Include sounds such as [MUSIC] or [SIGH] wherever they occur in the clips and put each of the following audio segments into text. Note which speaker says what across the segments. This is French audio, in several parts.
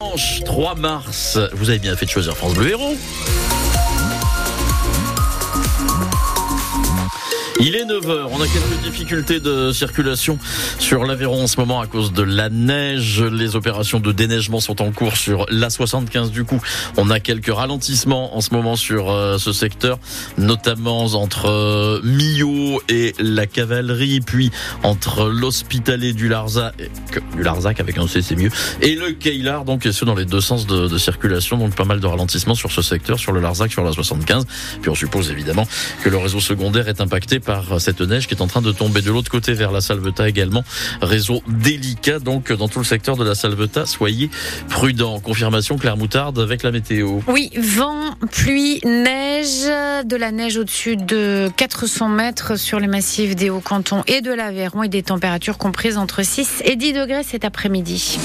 Speaker 1: Dimanche 3 mars, vous avez bien fait de choisir France Bleu Héros. Il est 9h, on a quelques difficultés de circulation sur l'Aveyron en ce moment à cause de la neige. Les opérations de déneigement sont en cours sur l'A75 du coup. On a quelques ralentissements en ce moment sur euh, ce secteur, notamment entre euh, Millau et la cavalerie, puis entre l'hospitalet du Larzac, du Larzac avec un C c'est mieux, et le Keilar, donc et ce dans les deux sens de, circulation, donc pas mal de ralentissements sur ce secteur, sur le Larzac, sur la 75. Puis on suppose évidemment que le réseau secondaire est impacté cette neige qui est en train de tomber de l'autre côté vers la Salvetat également. Réseau délicat donc dans tout le secteur de la Salvetat. Soyez prudents. Confirmation Claire Moutarde avec la météo.
Speaker 2: Oui, vent, pluie, neige, de la neige au-dessus de 400 mètres sur les massifs des Hauts-Cantons et de l'Aveyron et des températures comprises entre 6 et 10 degrés cet après-midi.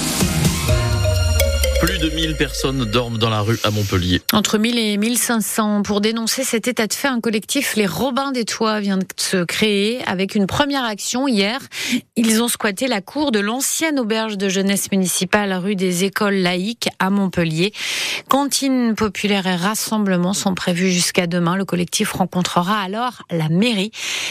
Speaker 1: Plus de 1000 personnes dorment dans la rue à Montpellier.
Speaker 2: Entre 1000 et 1500. Pour dénoncer cet état de fait, un collectif, les Robins des Toits, vient de se créer avec une première action hier. Ils ont squatté la cour de l'ancienne auberge de jeunesse municipale rue des Écoles laïques à Montpellier. Cantine populaire et rassemblement sont prévus jusqu'à demain. Le collectif rencontrera alors la mairie.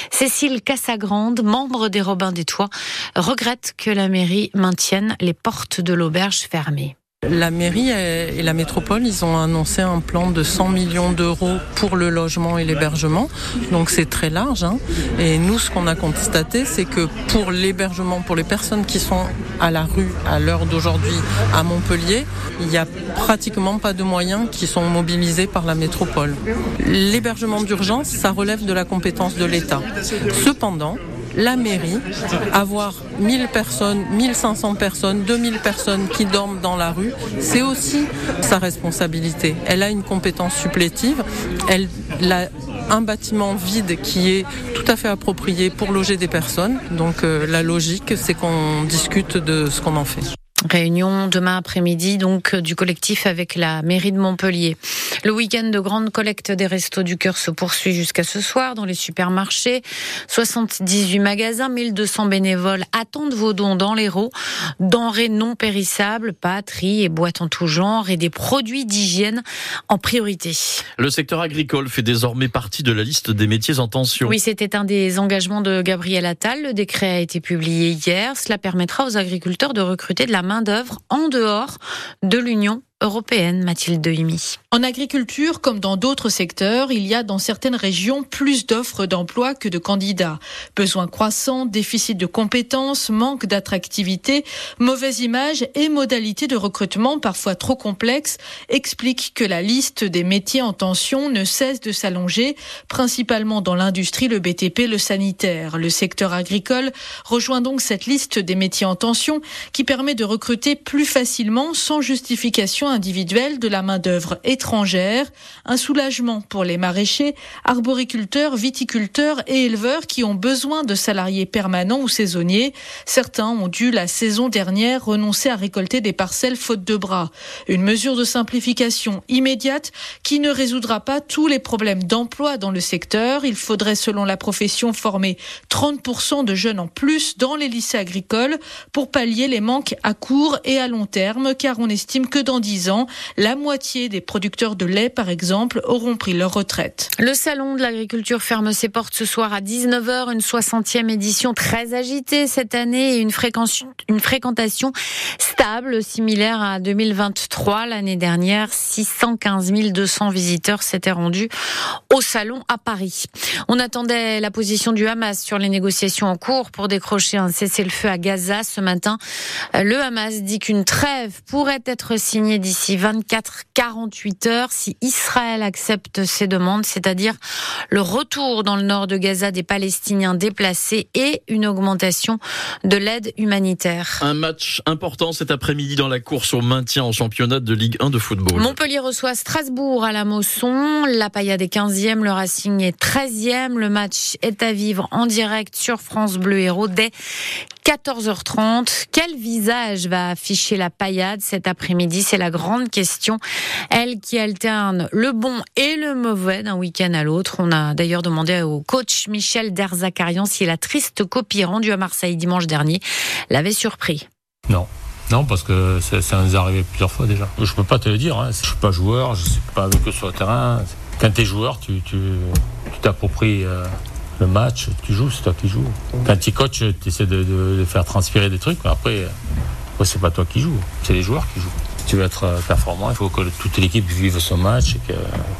Speaker 2: Cécile Cassagrande, membre des Robins des Toits, regrette que la mairie maintienne les portes de l'auberge fermées.
Speaker 3: La mairie et la métropole, ils ont annoncé un plan de 100 millions d'euros pour le logement et l'hébergement. Donc c'est très large. Hein. Et nous, ce qu'on a constaté, c'est que pour l'hébergement, pour les personnes qui sont à la rue à l'heure d'aujourd'hui à Montpellier, il n'y a pratiquement pas de moyens qui sont mobilisés par la métropole. L'hébergement d'urgence, ça relève de la compétence de l'État. Cependant, la mairie, avoir 1000 personnes, 1500 personnes, 2000 personnes qui dorment dans la rue, c'est aussi sa responsabilité. Elle a une compétence supplétive. Elle a un bâtiment vide qui est tout à fait approprié pour loger des personnes. Donc euh, la logique, c'est qu'on discute de ce qu'on en fait.
Speaker 2: Réunion demain après-midi donc du collectif avec la mairie de Montpellier. Le week-end de grande collecte des restos du cœur se poursuit jusqu'à ce soir dans les supermarchés. 78 magasins, 1200 bénévoles attendent vos dons dans l'Hérault. Denrées non périssables, pâtes, et boîtes en tout genre et des produits d'hygiène en priorité.
Speaker 1: Le secteur agricole fait désormais partie de la liste des métiers en tension.
Speaker 2: Oui, c'était un des engagements de Gabriel Attal. Le décret a été publié hier. Cela permettra aux agriculteurs de recruter de la main d'œuvre en dehors de l'Union européenne, Mathilde Dehimi.
Speaker 4: En agriculture, comme dans d'autres secteurs, il y a dans certaines régions plus d'offres d'emploi que de candidats. Besoins croissants, déficit de compétences, manque d'attractivité, mauvaise image et modalités de recrutement parfois trop complexes expliquent que la liste des métiers en tension ne cesse de s'allonger, principalement dans l'industrie, le BTP, le sanitaire. Le secteur agricole rejoint donc cette liste des métiers en tension qui permet de recruter plus facilement sans justification individuelle de la main-d'œuvre étrangère, un soulagement pour les maraîchers, arboriculteurs, viticulteurs et éleveurs qui ont besoin de salariés permanents ou saisonniers. Certains ont dû la saison dernière renoncer à récolter des parcelles faute de bras. Une mesure de simplification immédiate qui ne résoudra pas tous les problèmes d'emploi dans le secteur. Il faudrait, selon la profession, former 30% de jeunes en plus dans les lycées agricoles pour pallier les manques à court et à long terme, car on estime que dans 10 ans, la moitié des producteurs de lait, par exemple, auront pris leur retraite.
Speaker 2: Le salon de l'agriculture ferme ses portes ce soir à 19h, une 60e édition très agitée cette année et une, une fréquentation stable, similaire à 2023. L'année dernière, 615 200 visiteurs s'étaient rendus au salon à Paris. On attendait la position du Hamas sur les négociations en cours pour décrocher un cessez-le-feu à Gaza ce matin. Le Hamas dit qu'une trêve pourrait être signée d'ici 24-48 heures si Israël accepte ces demandes, c'est-à-dire le retour dans le nord de Gaza des Palestiniens déplacés et une augmentation de l'aide humanitaire.
Speaker 1: Un match important cet après-midi dans la course au maintien en championnat de Ligue 1 de football.
Speaker 2: Montpellier reçoit Strasbourg à la Mosson. La Paillade est 15e, le Racing est 13e. Le match est à vivre en direct sur France Bleu Héros dès 14h30. Quel visage va afficher la paillade cet après-midi? C'est la grande question. Elle qui alterne le bon et le mauvais d'un week-end à l'autre. On a d'ailleurs demandé au coach Michel Derzakarian si la triste copie rendue à Marseille dimanche dernier l'avait surpris.
Speaker 5: Non, Non, parce que ça, ça nous est arrivé plusieurs fois déjà. Je peux pas te le dire. Hein. Je suis pas joueur, je suis pas avec eux sur le terrain. Quand tu es joueur, tu t'appropries tu, euh, le match, tu joues, c'est toi qui joues. Quand tu coach, tu essaies de, de, de, faire transpirer des trucs, mais après, après c'est pas toi qui joues, c'est les joueurs qui jouent. Si tu veux être euh, performant, il faut que toute l'équipe vive son match et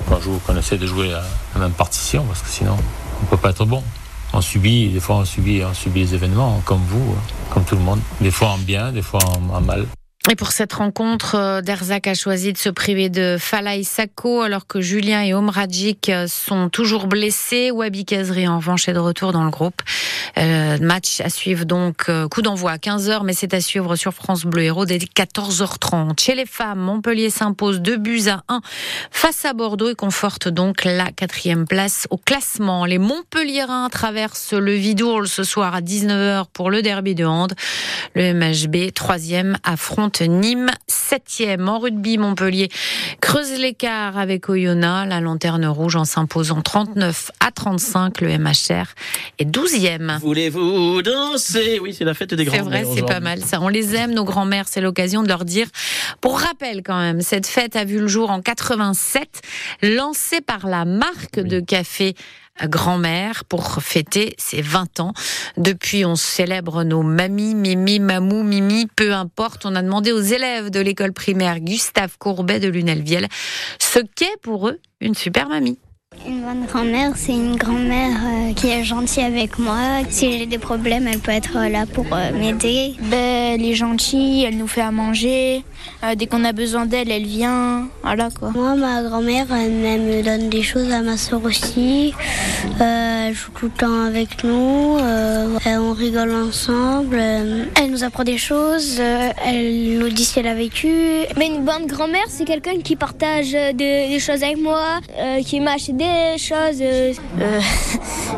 Speaker 5: qu'on joue, qu'on essaie de jouer la même partition, parce que sinon, on peut pas être bon. On subit, des fois on subit, on subit les événements, comme vous, comme tout le monde. Des fois en bien, des fois en, mal.
Speaker 2: Et pour cette rencontre, euh, Derzak a choisi de se priver de Falaï Sako alors que Julien et Omradjik euh, sont toujours blessés. Wabi Kazri en revanche est de retour dans le groupe. Euh, match à suivre donc, euh, coup d'envoi à 15h, mais c'est à suivre sur France Bleu Héros dès 14h30. Chez les femmes, Montpellier s'impose 2 buts à 1 face à Bordeaux et conforte donc la quatrième place au classement. Les Montpelliérains traversent le Vidourle ce soir à 19h pour le derby de Hand. Le MHB, troisième, affronte Nîmes, septième. En rugby, Montpellier creuse l'écart avec Oyonnax. La lanterne rouge en s'imposant 39 à 35. Le MHR est douzième.
Speaker 1: Voulez-vous danser? Oui, c'est la fête des grands-mères.
Speaker 2: C'est vrai, c'est pas mal ça. On les aime, nos grands-mères. C'est l'occasion de leur dire. Pour rappel, quand même, cette fête a vu le jour en 87, lancée par la marque oui. de café grand-mère pour fêter ses 20 ans. Depuis, on célèbre nos mamies, mimi, mamou, mimi, peu importe. On a demandé aux élèves de l'école primaire Gustave Courbet de Lunelviel ce qu'est pour eux une super mamie.
Speaker 6: Une bonne grand-mère, c'est une grand-mère euh, qui est gentille avec moi. Si j'ai des problèmes, elle peut être là pour euh, m'aider.
Speaker 7: Ben, elle est gentille, elle nous fait à manger. Euh, dès qu'on a besoin d'elle, elle vient. Voilà quoi.
Speaker 6: Moi, ma grand-mère, elle, elle, me donne des choses à ma soeur aussi. elle joue tout le temps avec nous. on rigole ensemble.
Speaker 7: elle nous apprend des choses. elle nous dit ce qu'elle a vécu.
Speaker 8: Mais une bonne grand-mère, c'est quelqu'un qui partage des, des, choses avec moi, qui m'a acheté des choses. Euh,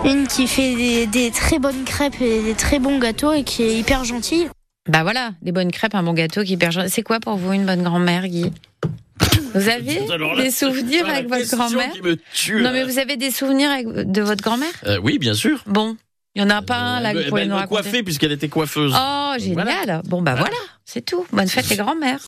Speaker 8: [LAUGHS]
Speaker 7: une qui fait des, des, très bonnes crêpes et des très bons gâteaux et qui est hyper gentille.
Speaker 2: Bah voilà, des bonnes crêpes, un bon gâteau qui est hyper gentil. C'est quoi pour vous une bonne grand-mère, Guy? Vous avez [LAUGHS] là, des souvenirs avec votre grand-mère? Non, mais vous avez des souvenirs avec, de votre grand-mère?
Speaker 1: Euh, Oui, bien sûr.
Speaker 2: Bon, il y en a pas un là que vous pouvez
Speaker 1: elle
Speaker 2: nous raconter.
Speaker 1: coiffée puisqu'elle était coiffeuse.
Speaker 2: Oh, génial. Voilà. Bon bah voilà, c'est tout. Bonne fête les grand-mères.